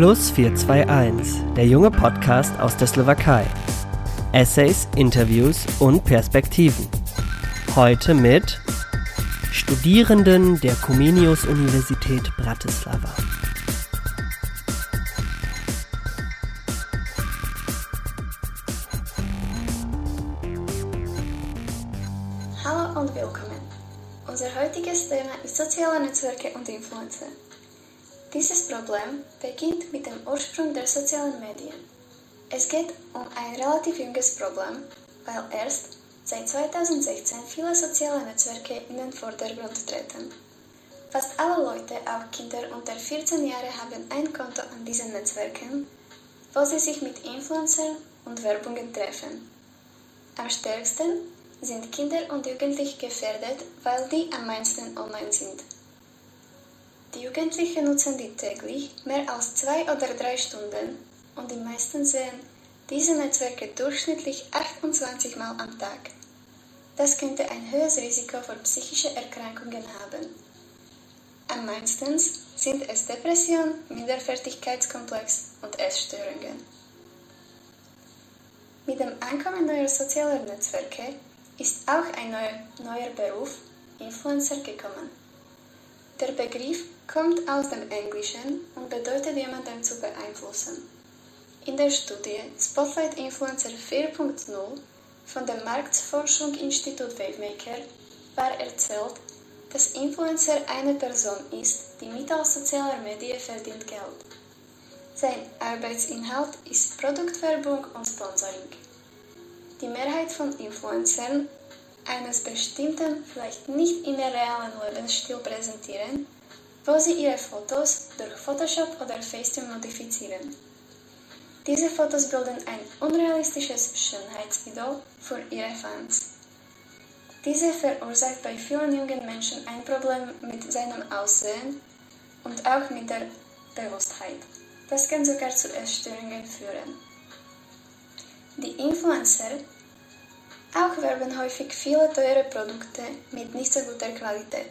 Plus 421, der junge Podcast aus der Slowakei. Essays, Interviews und Perspektiven. Heute mit Studierenden der Comenius Universität Bratislava. Hallo und willkommen. Unser heutiges Thema ist soziale Netzwerke und Influencer. Dieses Problem beginnt mit dem Ursprung der sozialen Medien. Es geht um ein relativ junges Problem, weil erst seit 2016 viele soziale Netzwerke in den Vordergrund treten. Fast alle Leute, auch Kinder unter 14 Jahren, haben ein Konto an diesen Netzwerken, wo sie sich mit Influencern und Werbungen treffen. Am stärksten sind Kinder und Jugendliche gefährdet, weil die am meisten online sind. Die Jugendlichen nutzen die täglich mehr als zwei oder drei Stunden und die meisten sehen diese Netzwerke durchschnittlich 28 Mal am Tag. Das könnte ein höheres Risiko für psychische Erkrankungen haben. Am meisten sind es Depression, Minderfertigkeitskomplex und Essstörungen. Mit dem Ankommen neuer sozialer Netzwerke ist auch ein neuer, neuer Beruf, Influencer, gekommen. Der Begriff kommt aus dem Englischen und bedeutet jemanden zu beeinflussen. In der Studie Spotlight Influencer 4.0 von dem Marktforschungsinstitut Wavemaker war erzählt, dass Influencer eine Person ist, die mittels sozialer Medien verdient Geld. Sein Arbeitsinhalt ist Produktwerbung und Sponsoring. Die Mehrheit von Influencern eines bestimmten, vielleicht nicht immer realen Lebensstil präsentieren, wo sie ihre Fotos durch Photoshop oder Facetune modifizieren. Diese Fotos bilden ein unrealistisches Schönheitsideal für ihre Fans. Diese verursacht bei vielen jungen Menschen ein Problem mit seinem Aussehen und auch mit der Bewusstheit. Das kann sogar zu Essstörungen führen. Die Influencer auch werben häufig viele teure Produkte mit nicht so guter Qualität.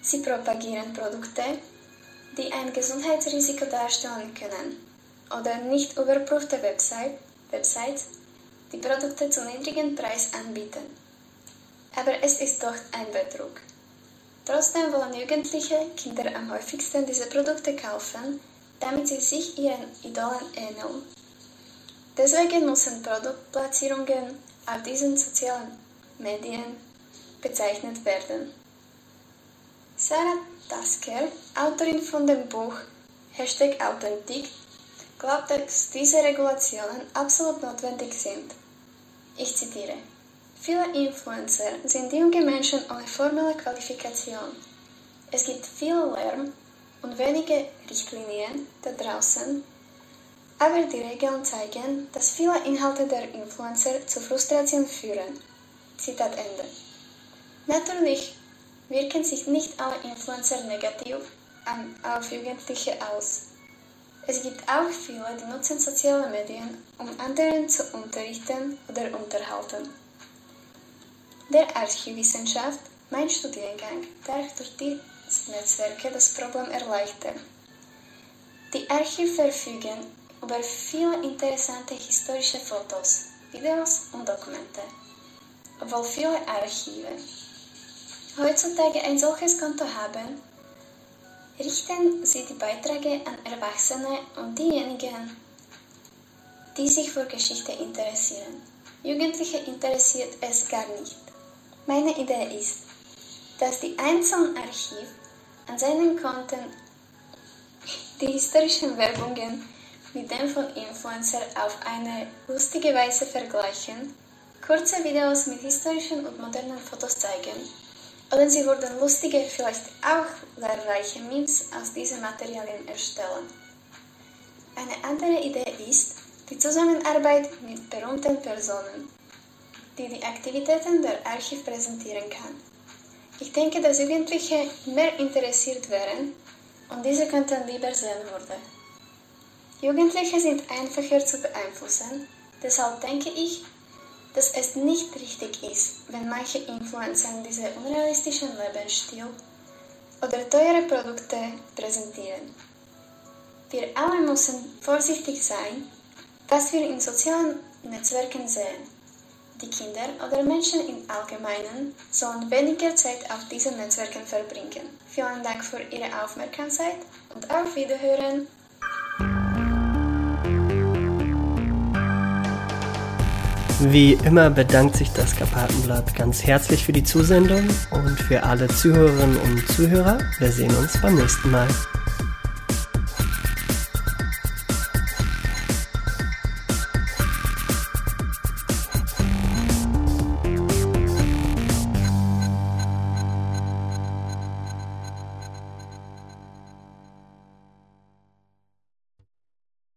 Sie propagieren Produkte, die ein Gesundheitsrisiko darstellen können oder nicht überprüfte Website, Websites, die Produkte zu niedrigen Preis anbieten. Aber es ist doch ein Betrug. Trotzdem wollen Jugendliche Kinder am häufigsten diese Produkte kaufen, damit sie sich ihren Idolen ähneln. Deswegen müssen Produktplatzierungen auf diesen sozialen Medien bezeichnet werden. Sarah Tasker, Autorin von dem Buch Hashtag Authentik, glaubt, dass diese Regulationen absolut notwendig sind. Ich zitiere. Viele Influencer sind junge Menschen ohne formelle Qualifikation. Es gibt viel Lärm und wenige Richtlinien da draußen, aber die Regeln zeigen, dass viele Inhalte der Influencer zu Frustration führen. Zitat Ende. Natürlich wirken sich nicht alle Influencer negativ auf Jugendliche aus. Es gibt auch viele, die nutzen soziale Medien, um anderen zu unterrichten oder unterhalten. Der Archivwissenschaft, mein Studiengang, darf durch die Netzwerke das Problem erleichtern. Die Archive verfügen über viele interessante historische Fotos, Videos und Dokumente. Obwohl viele Archive heutzutage ein solches Konto haben, richten sie die Beiträge an Erwachsene und diejenigen, die sich für Geschichte interessieren. Jugendliche interessiert es gar nicht. Meine Idee ist, dass die einzelnen Archive an seinen Konten die historischen Werbungen mit dem von Influencer auf eine lustige Weise vergleichen, kurze Videos mit historischen und modernen Fotos zeigen, oder sie würden lustige, vielleicht auch lehrreiche Memes aus diesen Materialien erstellen. Eine andere Idee ist die Zusammenarbeit mit berühmten Personen, die die Aktivitäten der Archiv präsentieren kann. Ich denke, dass Jugendliche mehr interessiert wären und diese könnten lieber sehen würde. Jugendliche sind einfacher zu beeinflussen, deshalb denke ich, dass es nicht richtig ist, wenn manche Influencer diesen unrealistischen Lebensstil oder teure Produkte präsentieren. Wir alle müssen vorsichtig sein, was wir in sozialen Netzwerken sehen. Die Kinder oder Menschen im Allgemeinen sollen weniger Zeit auf diesen Netzwerken verbringen. Vielen Dank für Ihre Aufmerksamkeit und auf Wiederhören. Wie immer bedankt sich das Karpatenblatt ganz herzlich für die Zusendung und für alle Zuhörerinnen und Zuhörer. Wir sehen uns beim nächsten Mal.